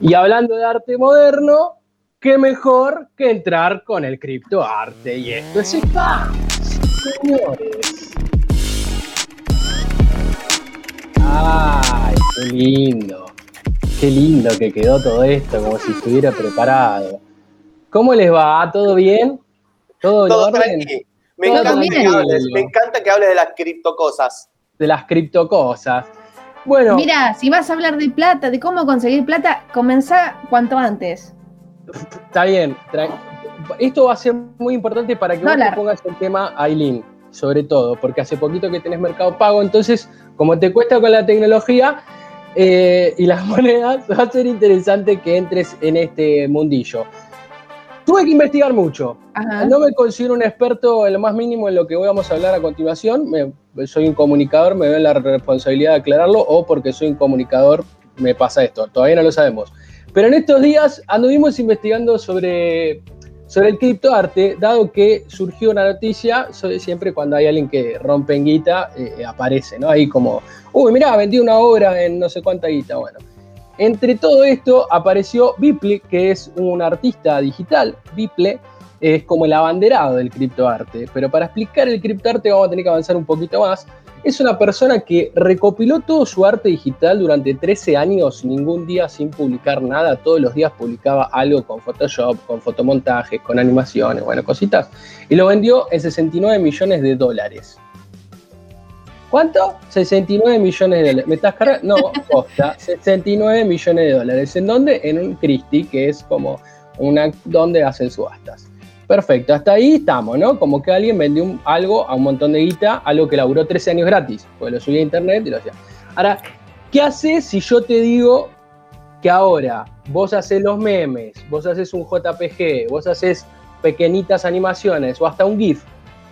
Y hablando de arte moderno, qué mejor que entrar con el criptoarte. Y esto es spam, señores. Ay, qué lindo. Qué lindo que quedó todo esto, como si estuviera preparado. ¿Cómo les va? ¿Todo bien? ¿Todo, ¿Todo tranquilo. Me, encanta que hables, me encanta que hables de las criptocosas. De las criptocosas. Bueno. Mira, si vas a hablar de plata, de cómo conseguir plata, comenzá cuanto antes. Está bien. Esto va a ser muy importante para que vos te pongas el tema Aileen, sobre todo, porque hace poquito que tenés mercado pago, entonces, como te cuesta con la tecnología eh, y las monedas, va a ser interesante que entres en este mundillo. Tuve que investigar mucho. No me considero un experto en lo más mínimo en lo que vamos a hablar a continuación. soy un comunicador, me veo la responsabilidad de aclararlo, o porque soy un comunicador me pasa esto. Todavía no lo sabemos. Pero en estos días anduvimos investigando sobre, sobre el criptoarte, dado que surgió una noticia, siempre cuando hay alguien que rompe en guita, eh, aparece, ¿no? Ahí como, uy, mirá, vendí una obra en no sé cuánta guita. Bueno, entre todo esto apareció Biple, que es un artista digital. Biple es como el abanderado del criptoarte. Pero para explicar el criptoarte vamos a tener que avanzar un poquito más. Es una persona que recopiló todo su arte digital durante 13 años, ningún día sin publicar nada. Todos los días publicaba algo con Photoshop, con fotomontajes, con animaciones, bueno, cositas. Y lo vendió en 69 millones de dólares. ¿Cuánto? 69 millones de dólares. ¿Me estás cargando? No, costa. 69 millones de dólares. ¿En dónde? En un Christie, que es como una donde hacen subastas. Perfecto, hasta ahí estamos, ¿no? Como que alguien vendió algo a un montón de guita, algo que laburó 13 años gratis, pues lo subí a internet y lo hacía. Ahora, ¿qué haces si yo te digo que ahora vos haces los memes, vos haces un JPG, vos haces pequeñitas animaciones o hasta un GIF,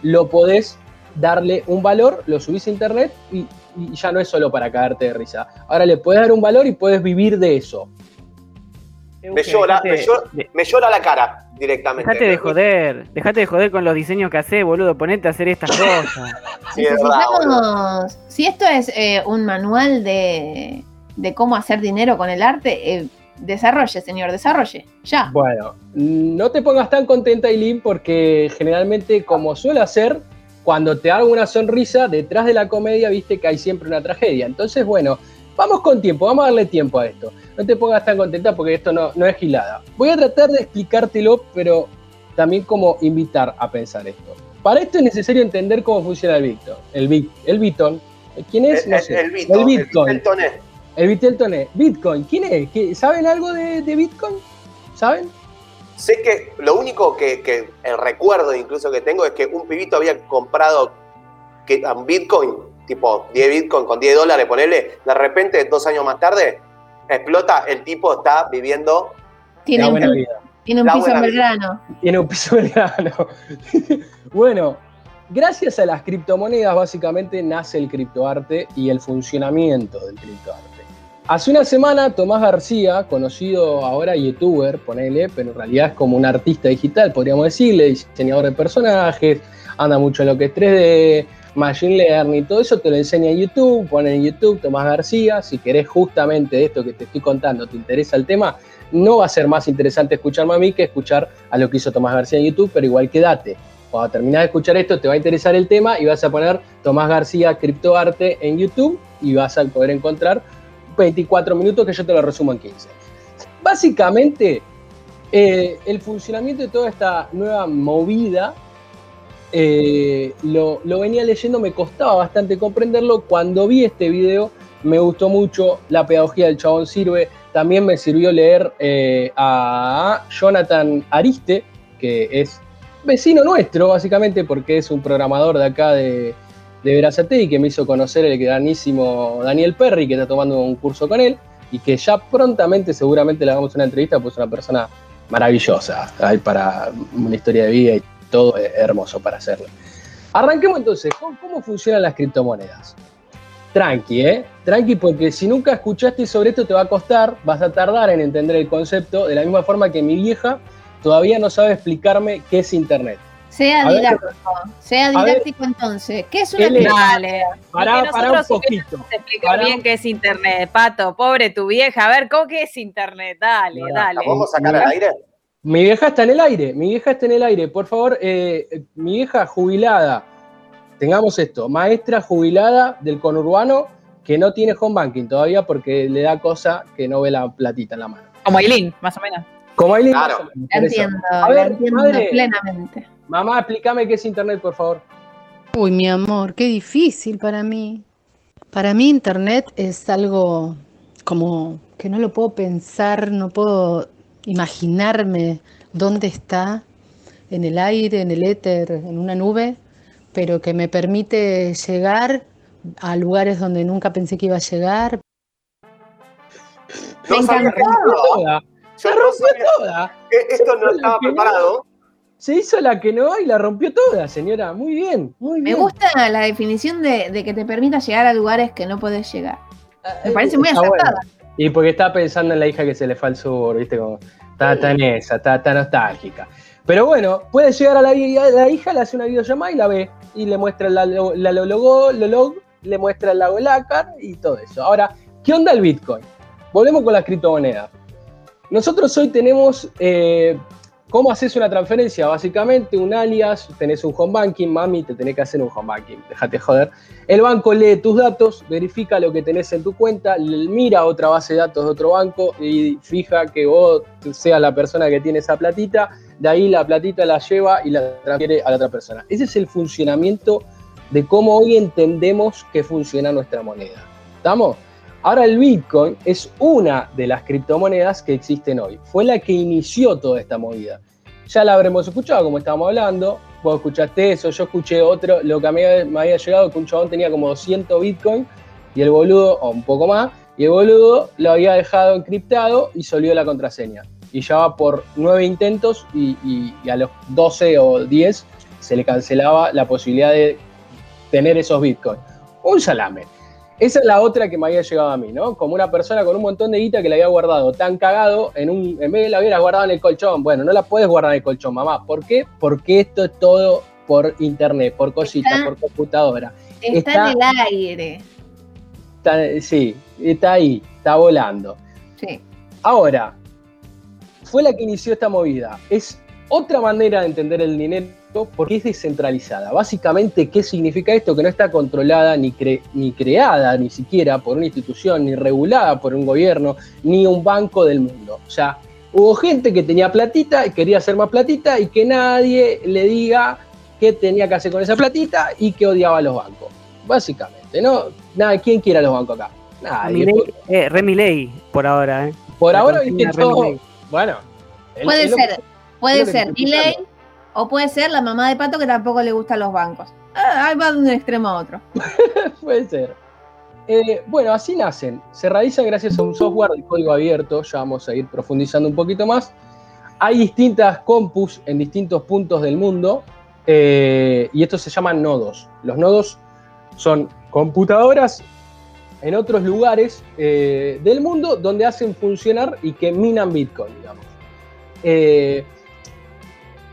lo podés darle un valor, lo subís a internet y, ya no es solo para caerte de risa. Ahora le puedes dar un valor y puedes vivir de eso. Me llora, me llora, la cara directamente. Dejate de joder, dejate de joder con los diseños que haces, boludo, ponete a hacer estas cosas. si esto es eh, un manual de, cómo hacer dinero con el arte, eh, desarrolle, señor, desarrolle, ya. Bueno, no te pongas tan contenta, Eileen, porque generalmente, como suele hacer, cuando te hago una sonrisa, detrás de la comedia viste que hay siempre una tragedia. Entonces, bueno, vamos con tiempo, vamos a darle tiempo a esto. No te pongas tan contenta porque esto no, no es gilada. Voy a tratar de explicártelo, pero también como invitar a pensar esto. Para esto es necesario entender cómo funciona el Bitcoin. El, el Bitcoin. ¿Quién es? No sé. el, Bitcoin. El Bitcoin. El Bitcoin. Bitcoin. ¿Quién es? ¿Saben algo de, de Bitcoin? ¿Saben? Sé que lo único que, el recuerdo incluso que tengo es que un pibito había comprado que, un Bitcoin, tipo 10 Bitcoin con 10 dólares, ponerle, de repente, dos años más tarde, explota, el tipo está viviendo tiene buena un, vida. Tiene un piso en Belgrano. Tiene un piso en Belgrano. bueno, gracias a las criptomonedas básicamente nace el criptoarte y el funcionamiento del criptoarte. Hace una semana Tomás García, conocido ahora youtuber, ponele, pero en realidad es como un artista digital, podríamos decirle, diseñador de personajes, anda mucho en lo que es 3D, Machine Learning, todo eso te lo enseña en YouTube, pone en YouTube Tomás García, si querés justamente esto que te estoy contando, te interesa el tema, no va a ser más interesante escucharme a mí que escuchar a lo que hizo Tomás García en YouTube, pero igual quédate. Cuando termines de escuchar esto te va a interesar el tema y vas a poner Tomás García Criptoarte en YouTube y vas a poder encontrar 24 minutos que yo te lo resumo en 15. Básicamente, eh, el funcionamiento de toda esta nueva movida eh, lo, venía leyendo, me costaba bastante comprenderlo. Cuando vi este video, me gustó mucho, la pedagogía del chabón sirve. También me sirvió leer eh, a Jonathan Ariste, que es vecino nuestro, básicamente, porque es un programador de acá de, de y que me hizo conocer el granísimo Daniel Perry, que está tomando un curso con él, y que ya prontamente seguramente le hagamos una entrevista, pues es una persona maravillosa, hay para una historia de vida y todo hermoso para hacerlo. Arranquemos entonces, ¿cómo, funcionan las criptomonedas? Tranqui, ¿eh? Tranqui porque si nunca escuchaste sobre esto te va a costar, vas a tardar en entender el concepto, de la misma forma que mi vieja todavía no sabe explicarme qué es Internet. Sea didáctico, sea didáctico entonces. ¿Qué es una Dale. Para, para un poquito. Se explica bien qué es internet, Pato. Pobre tu vieja. A ver, ¿cómo que es internet? Dale, dale. ¿La podemos sacar al aire? Mi vieja está en el aire, mi vieja está en el aire. Por favor, eh, mi vieja jubilada, tengamos esto, maestra jubilada del conurbano que no tiene home banking todavía porque le da cosa que no ve la platita en la mano. Como Aileen, más o menos. Como Aileen, claro. entiendo, A ver, entiendo plenamente. Mamá, explícame qué es internet, por favor. Uy, mi amor, qué difícil para mí. Para mí internet es algo como que no lo puedo pensar, no puedo imaginarme dónde está, en el aire, en el éter, en una nube, pero que me permite llegar a lugares donde nunca pensé que iba a llegar. Me encantó. Se rompió toda. Esto no estaba preparado. Se hizo la que no y la rompió toda, señora. Muy bien, muy bien. Me gusta la definición de, que te permita llegar a lugares que no podés llegar. Me eh, parece muy acertada. Y porque estaba pensando en la hija que se le fue al sur, ¿viste? Como, está, tan esa, está, nostálgica. Pero bueno, puede llegar a la, la, hija, le hace una videollamada y la ve. Y le muestra la, la, logo, log, le muestra el lago Lácar y todo eso. Ahora, ¿qué onda el Bitcoin? Volvemos con las criptomonedas. Nosotros hoy tenemos eh, ¿Cómo haces una transferencia? Básicamente un alias, tenés un home banking, mami, te tenés que hacer un home banking, déjate joder. El banco lee tus datos, verifica lo que tenés en tu cuenta, mira otra base de datos de otro banco y fija que vos seas la persona que tiene esa platita, de ahí la platita la lleva y la transfiere a la otra persona. Ese es el funcionamiento de cómo hoy entendemos que funciona nuestra moneda. ¿Estamos? Ahora el Bitcoin es una de las criptomonedas que existen hoy. Fue la que inició toda esta movida. Ya la habremos escuchado, como estábamos hablando. Vos escuchaste eso, yo escuché otro. Lo que a mí me había llegado que un chabón tenía como 200 Bitcoin y el boludo, o un poco más, y el boludo lo había dejado encriptado y solió la contraseña. Y ya va por nueve intentos y, y a los 12 o 10 se le cancelaba la posibilidad de tener esos Bitcoins. Un salame. Esa es la otra que me había llegado a mí, ¿no? Como una persona con un montón de guita que la había guardado tan cagado, en, un, en vez de la hubiera guardado en el colchón. Bueno, no la puedes guardar en el colchón, mamá. ¿Por qué? Porque esto es todo por internet, por cositas, por computadora. Está, en el aire. sí, está ahí, está volando. Sí. Ahora, fue la que inició esta movida. Es otra manera de entender el dinero porque es descentralizada. Básicamente, ¿qué significa esto? Que no está controlada ni, ni creada ni siquiera por una institución, ni regulada por un gobierno, ni un banco del mundo. O sea, hubo gente que tenía platita y quería hacer más platita y que nadie le diga qué tenía que hacer con esa platita y que odiaba a los bancos. Básicamente, ¿no? Nada, ¿quién quiere a los bancos acá? Nadie. Eh, Remy por ahora, ¿eh? Por ahora, viste todo. Bueno. Puede ser, puede ser. Ley o puede ser la mamá de Pato que tampoco le gustan los bancos. Ah, ahí va de un extremo a otro. puede ser. Eh, bueno, así nacen. Se realizan gracias a un software de código abierto. Ya vamos a ir profundizando un poquito más. Hay distintas compus en distintos puntos del mundo. Eh, y estos se llaman nodos. Los nodos son computadoras en otros lugares eh, del mundo donde hacen funcionar y que minan Bitcoin, digamos.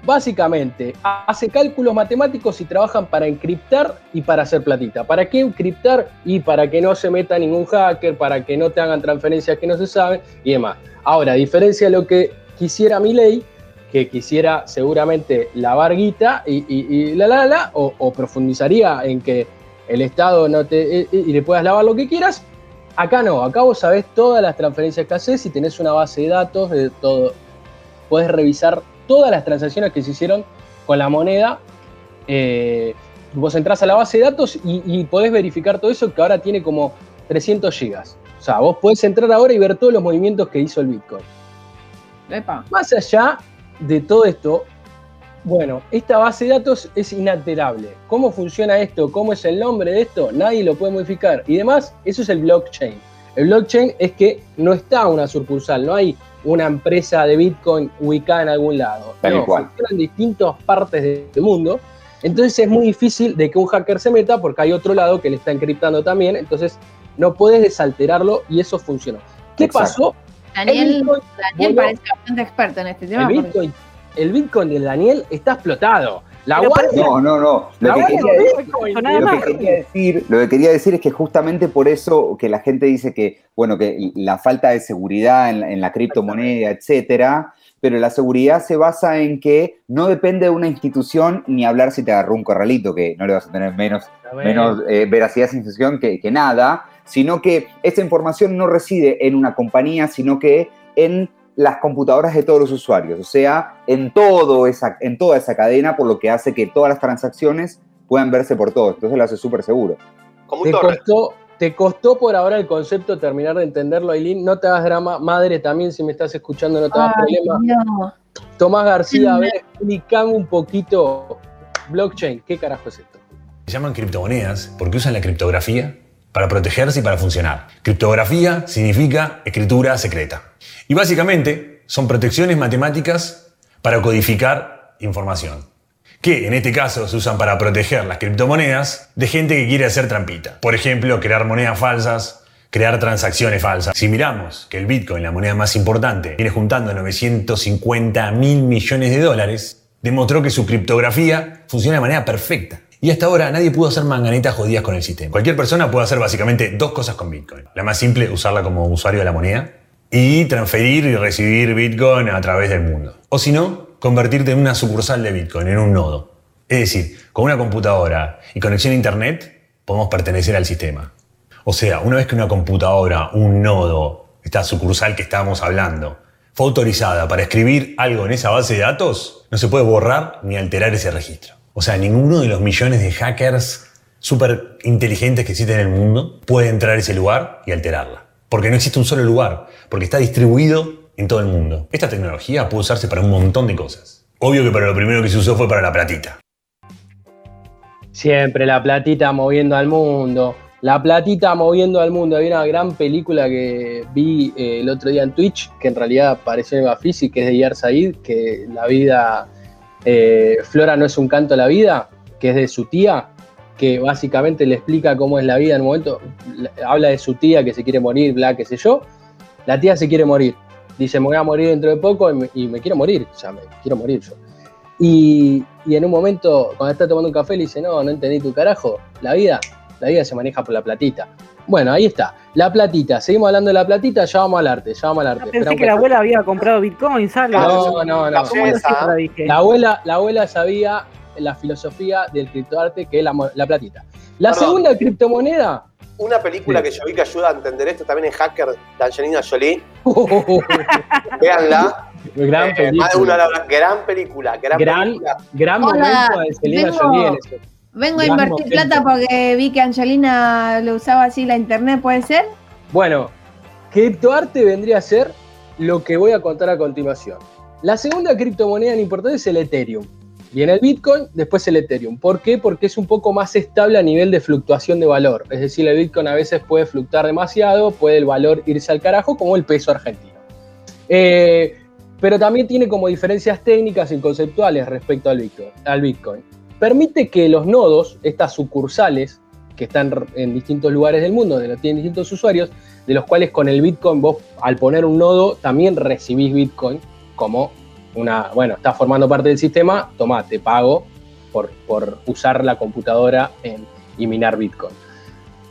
Básicamente, hace cálculos matemáticos y trabajan para encriptar y para hacer platita. ¿Para qué encriptar? Y para que no se meta ningún hacker, para que no te hagan transferencias que no se saben y demás. Ahora, a diferencia de lo que quisiera mi ley, que quisiera seguramente lavar guita y, la la la, o, profundizaría en que el Estado no te. y le puedas lavar lo que quieras. Acá no, acá vos sabés todas las transferencias que haces y tenés una base de datos de todo. Puedes revisar todas las transacciones que se hicieron con la moneda. Eh, vos entras a la base de datos y, podés verificar todo eso que ahora tiene como 300 gigas. O sea, vos podés entrar ahora y ver todos los movimientos que hizo el Bitcoin. Más allá de todo esto, bueno, esta base de datos es inalterable. ¿Cómo funciona esto? ¿Cómo es el nombre de esto? Nadie lo puede modificar. Y demás, eso es el blockchain. El blockchain es que no está una sucursal, no hay una empresa de Bitcoin ubicada en algún lado. no, en distintas partes del mundo. Entonces es muy difícil de que un hacker se meta porque hay otro lado que le está encriptando también. Entonces no puedes desalterarlo y eso funcionó. ¿Qué pasó? Daniel, Daniel parece bastante experto en este tema. El Bitcoin, el Bitcoin de Daniel está explotado. La no, no, no. Lo, que, quería, decir, lo que quería decir es que justamente por eso que la gente dice que, bueno, que la falta de seguridad en la, criptomoneda, etcétera, pero la seguridad se basa en que no depende de una institución ni hablar si te agarró un corralito, que no le vas a tener menos, menos eh, veracidad a esa institución que, que nada, sino que esa información no reside en una compañía, sino que en las computadoras de todos los usuarios, o sea, en, todo esa, en toda esa cadena, por lo que hace que todas las transacciones puedan verse por todos. Entonces lo hace súper seguro. te, costó, te costó por ahora el concepto terminar de entenderlo, Aileen. No te hagas drama. Madre, también, si me estás escuchando, no te hagas problema. Tomás García, a ver, explicame un poquito. Blockchain, ¿qué carajo es esto? Se llaman criptomonedas porque usan la criptografía para protegerse y para funcionar. Criptografía significa escritura secreta. Y básicamente son protecciones matemáticas para codificar información. Que en este caso se usan para proteger las criptomonedas de gente que quiere hacer trampita. Por ejemplo, crear monedas falsas, crear transacciones falsas. Si miramos que el Bitcoin, la moneda más importante, viene juntando 950 mil millones de dólares, demostró que su criptografía funciona de manera perfecta. Y hasta ahora nadie pudo hacer manganitas jodidas con el sistema. Cualquier persona puede hacer básicamente dos cosas con Bitcoin. La más simple, usarla como usuario de la moneda y transferir y recibir Bitcoin a través del mundo. O si no, convertirte en una sucursal de Bitcoin, en un nodo. Es decir, con una computadora y conexión a Internet podemos pertenecer al sistema. O sea, una vez que una computadora, un nodo, esta sucursal que estábamos hablando, fue autorizada para escribir algo en esa base de datos, no se puede borrar ni alterar ese registro. O sea, ninguno de los millones de hackers súper inteligentes que existen en el mundo puede entrar a ese lugar y alterarla. Porque no existe un solo lugar, porque está distribuido en todo el mundo. Esta tecnología puede usarse para un montón de cosas. Obvio que para lo primero que se usó fue para la platita. Siempre la platita moviendo al mundo. La platita moviendo al mundo. Había una gran película que vi eh, el otro día en Twitch, que en realidad pareció Eva Fisi, que es de Yar Said, que la vida eh, Flora no es un canto a la vida, que es de su tía, que básicamente le explica cómo es la vida en un momento, habla de su tía que se quiere morir, bla, qué sé yo. La tía se quiere morir. Dice, me voy a morir dentro de poco y me, quiero morir, o sea, me quiero morir yo. Y, y, en un momento, cuando está tomando un café, le dice, no, no entendí tu carajo, la vida, la vida se maneja por la platita. Bueno, ahí está. La platita. Seguimos hablando de la platita, ya vamos al arte, ya vamos al arte. pensé que la abuela había comprado Bitcoin, ¿sabes? No, no, no. La, abuela, la abuela sabía la filosofía del criptoarte, que es la, platita. La segunda criptomoneda. Una película que yo vi que ayuda a entender esto también es Hacker de Angelina Jolie. Véanla. Gran, eh, película. gran película. Gran, gran, película. gran momento de Angelina Jolie en eso. Vengo a invertir plata porque vi que Angelina lo usaba así la internet, ¿puede ser? Bueno, criptoarte vendría a ser lo que voy a contar a continuación. La segunda criptomoneda en importante es el Ethereum. Viene el Bitcoin, después el Ethereum. ¿Por qué? Porque es un poco más estable a nivel de fluctuación de valor. Es decir, el Bitcoin a veces puede fluctuar demasiado, puede el valor irse al carajo, como el peso argentino. Eh, pero también tiene como diferencias técnicas y conceptuales respecto al Bitcoin. Al Bitcoin permite que los nodos, estas sucursales que están en distintos lugares del mundo, de los tienen distintos usuarios, de los cuales con el Bitcoin vos al poner un nodo también recibís Bitcoin como una, bueno, está formando parte del sistema, toma, te pago por, por usar la computadora en, y minar Bitcoin.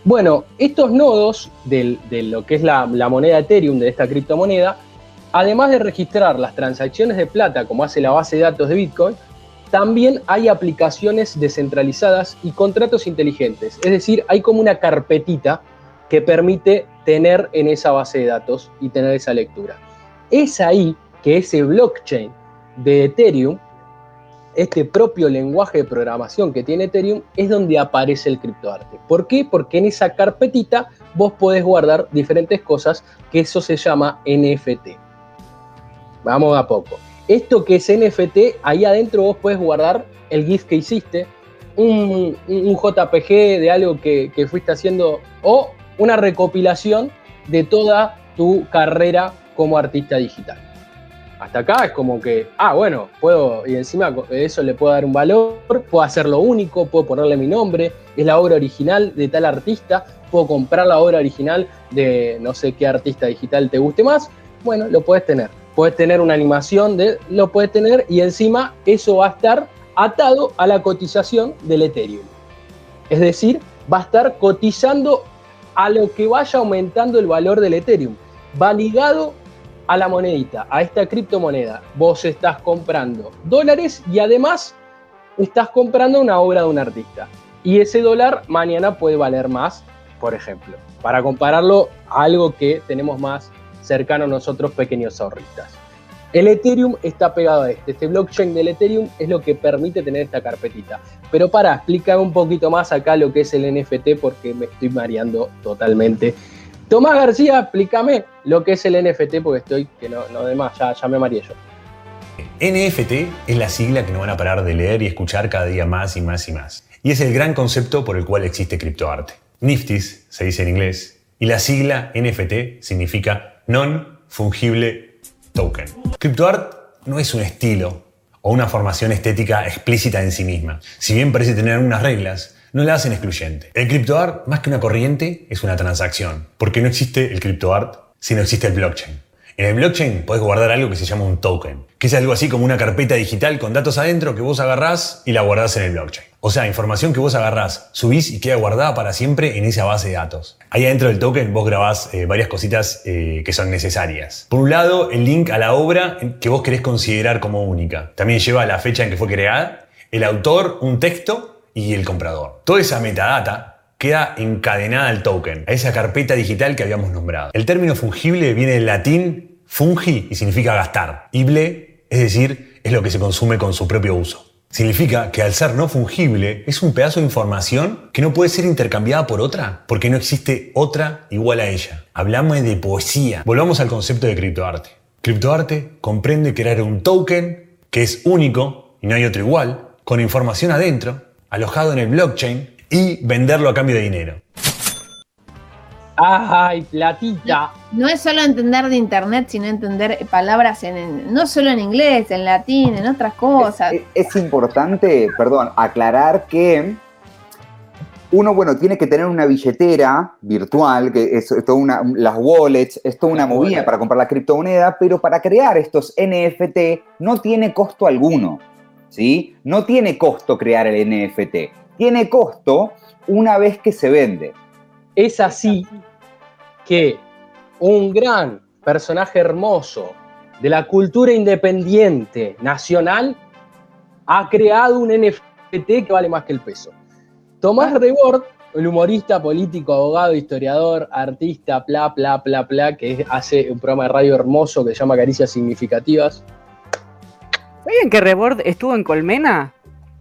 Bueno, estos nodos de lo que es la, la moneda Ethereum, de esta criptomoneda, además de registrar las transacciones de plata como hace la base de datos de Bitcoin, también hay aplicaciones descentralizadas y contratos inteligentes. Es decir, hay como una carpetita que permite tener en esa base de datos y tener esa lectura. Es ahí que ese blockchain de Ethereum, este propio lenguaje de programación que tiene Ethereum, es donde aparece el criptoarte. ¿Por qué? Porque en esa carpetita vos podés guardar diferentes cosas, que eso se llama NFT. Vamos a poco. Esto que es NFT, ahí adentro vos puedes guardar el GIF que hiciste, un, JPG de algo que, fuiste haciendo o una recopilación de toda tu carrera como artista digital. Hasta acá es como que, ah, bueno, puedo, y encima eso le puedo dar un valor, puedo hacerlo único, puedo ponerle mi nombre, es la obra original de tal artista, puedo comprar la obra original de no sé qué artista digital te guste más, bueno, lo puedes tener puedes tener una animación de, lo puedes tener y encima eso va a estar atado a la cotización del Ethereum. Es decir, va a estar cotizando a lo que vaya aumentando el valor del Ethereum. Va ligado a la monedita, a esta criptomoneda. Vos estás comprando dólares y además estás comprando una obra de un artista. Y ese dólar mañana puede valer más, por ejemplo, para compararlo a algo que tenemos más cercano a nosotros, pequeños ahorristas. El Ethereum está pegado a este. Este blockchain del Ethereum es lo que permite tener esta carpetita. Pero para, explicar un poquito más acá lo que es el NFT porque me estoy mareando totalmente. Tomás García, explícame lo que es el NFT porque estoy, que no, no demás, ya, ya me mareé yo. NFT es la sigla que no van a parar de leer y escuchar cada día más y más y más. Y es el gran concepto por el cual existe criptoarte. Niftis se dice en inglés y la sigla NFT significa Non-Fungible Token. CryptoArt no es un estilo o una formación estética explícita en sí misma. Si bien parece tener algunas reglas, no la hacen excluyente. El CryptoArt, más que una corriente, es una transacción, porque no existe el CryptoArt si no existe el blockchain. En el blockchain podés guardar algo que se llama un token, que es algo así como una carpeta digital con datos adentro que vos agarrás y la guardás en el blockchain. O sea, información que vos agarrás, subís y queda guardada para siempre en esa base de datos. Ahí adentro del token vos grabás eh, varias cositas eh, que son necesarias. Por un lado, el link a la obra que vos querés considerar como única. También lleva la fecha en que fue creada, el autor, un texto y el comprador. Toda esa metadata queda encadenada al token, a esa carpeta digital que habíamos nombrado. El término fungible viene del latín fungi y significa gastar. Y ble, es decir, es lo que se consume con su propio uso. Significa que al ser no fungible es un pedazo de información que no puede ser intercambiada por otra, porque no existe otra igual a ella. Hablamos de poesía. Volvamos al concepto de criptoarte. Criptoarte comprende crear un token que es único y no hay otro igual, con información adentro, alojado en el blockchain y venderlo a cambio de dinero. ¡Ay, platita! No, es solo entender de internet, sino entender palabras en, no solo en inglés, en latín, en otras cosas. Es, importante, perdón, aclarar que uno, bueno, tiene que tener una billetera virtual, que es, toda una, las wallets, es toda una movida para comprar la criptomoneda, pero para crear estos NFT no tiene costo alguno, ¿sí? No tiene costo crear el NFT, tiene costo una vez que se vende. Es así que un gran personaje hermoso de la cultura independiente nacional ha creado un NFT que vale más que el peso. Tomás Rebord, el humorista, político, abogado, historiador, artista, bla, bla, bla, bla, que hace un programa de radio hermoso que se llama Caricias Significativas. ¿Sabían que Rebord estuvo en Colmena?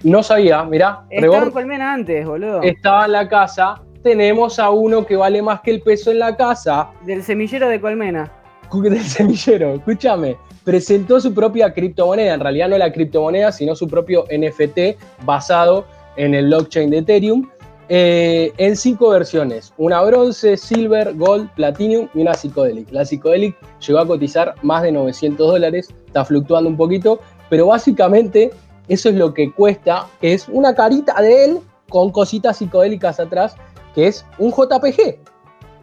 No sabía, mirá. Estaba en Colmena antes, boludo. Estaba en la casa tenemos a uno que vale más que el peso en la casa. Del semillero de Colmena. Del semillero, escúchame. Presentó su propia criptomoneda, en realidad no la criptomoneda, sino su propio NFT basado en el blockchain de Ethereum, eh, en cinco versiones: una bronce, silver, gold, platinum y una psicodelic. La psicodelic llegó a cotizar más de 900 dólares, está fluctuando un poquito, pero básicamente eso es lo que cuesta, que es una carita de él con cositas psicodélicas atrás que es un JPG.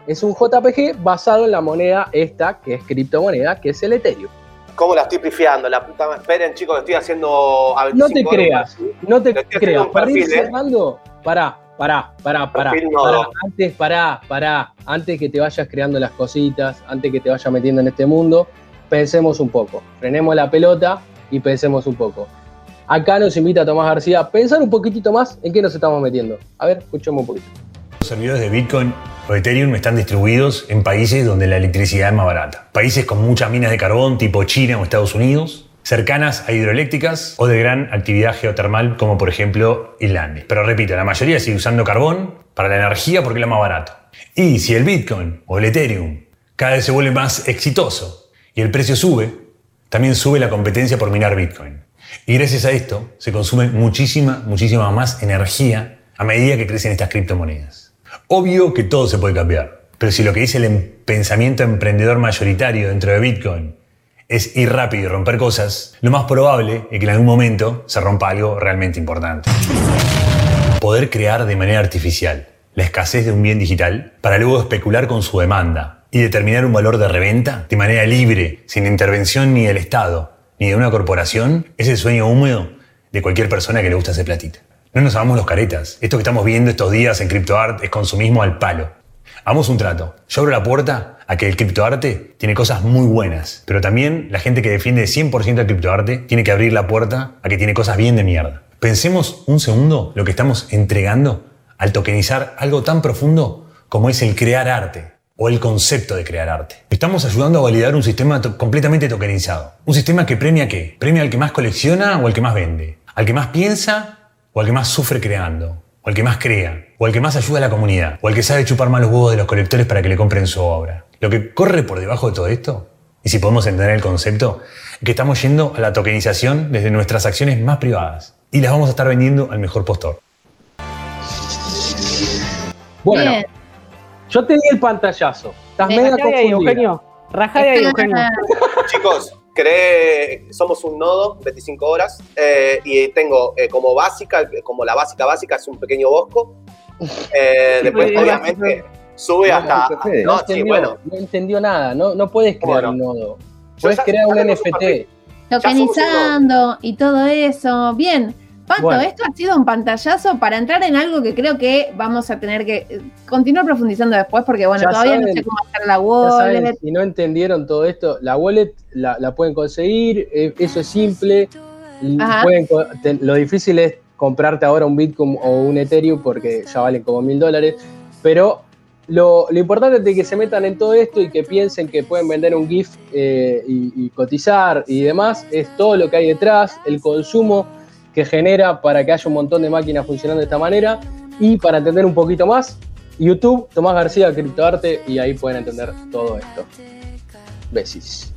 Es un JPG basado en la moneda esta, que es criptomoneda, que es el Ethereum. ¿Cómo la estoy pifiando? La puta Esperen, chicos, estoy haciendo. no te creas, no te creas. Para ir ¿eh? cerrando, pará, pará, pará, pará. Antes, pará, pará. Antes que te vayas creando las cositas, antes que te vayas metiendo en este mundo, pensemos un poco. Frenemos la pelota y pensemos un poco. Acá nos invita Tomás García a pensar un poquitito más en qué nos estamos metiendo. A ver, escuchemos un poquito. Los servidores de Bitcoin o Ethereum están distribuidos en países donde la electricidad es más barata. Países con muchas minas de carbón tipo China o Estados Unidos, cercanas a hidroeléctricas o de gran actividad geotermal como por ejemplo Islandia. Pero repito, la mayoría sigue usando carbón para la energía porque es lo más barato. Y si el Bitcoin o el Ethereum cada vez se vuelve más exitoso y el precio sube, también sube la competencia por minar Bitcoin. Y gracias a esto se consume muchísima, muchísima más energía a medida que crecen estas criptomonedas. Obvio que todo se puede cambiar, pero si lo que dice el em-, pensamiento emprendedor mayoritario dentro de Bitcoin es ir rápido y romper cosas, lo más probable es que en algún momento se rompa algo realmente importante. Poder crear de manera artificial la escasez de un bien digital para luego especular con su demanda y determinar un valor de reventa de manera libre, sin intervención ni del Estado ni de una corporación, es el sueño húmedo de cualquier persona que le gusta hacer platita. No nos hagamos los caretas. Esto que estamos viendo estos días en CryptoArt es consumismo al palo. Hagamos un trato. Yo abro la puerta a que el criptoarte tiene cosas muy buenas, pero también la gente que defiende 100% el criptoarte tiene que abrir la puerta a que tiene cosas bien de mierda. Pensemos un segundo lo que estamos entregando al tokenizar algo tan profundo como es el crear arte o el concepto de crear arte. Estamos ayudando a validar un sistema completamente tokenizado. Un sistema que premia qué? Premia al que más colecciona o al que más vende. Al que más piensa o al que más sufre creando. O al que más crea. O al que más ayuda a la comunidad. O al que sabe chupar malos huevos de los colectores para que le compren su obra. Lo que corre por debajo de todo esto, y si podemos entender el concepto, es que estamos yendo a la tokenización desde nuestras acciones más privadas. Y las vamos a estar vendiendo al mejor postor. Bueno, yo te di el pantallazo. Estás medio confundida. Eugenio. Rajá de ahí, Eugenio. Chicos, creé, somos un nodo, 25 horas, eh, y tengo eh, como básica, como la básica básica es un pequeño bosco. Eh, después, obviamente, sube hasta. No, entendió, bueno. no entendió nada, no, no puedes crear un nodo. Puedes crear un NFT. Tokenizando y todo eso. Bien. Pato, esto ha sido un pantallazo para entrar en algo que creo que vamos a tener que eh, continuar profundizando después, porque bueno, todavía no sé cómo hacer la wallet. si no entendieron todo esto, la wallet la, pueden conseguir, eh, eso es simple. lo difícil es comprarte ahora un Bitcoin o un Ethereum porque ya valen como mil dólares, pero lo, importante es que se metan en todo esto y que piensen que pueden vender un GIF eh, y cotizar y demás, es todo lo que hay detrás, el consumo que genera para que haya un montón de máquinas funcionando de esta manera. Y para entender un poquito más, YouTube, Tomás García, Criptoarte, y ahí pueden entender todo esto. Besis.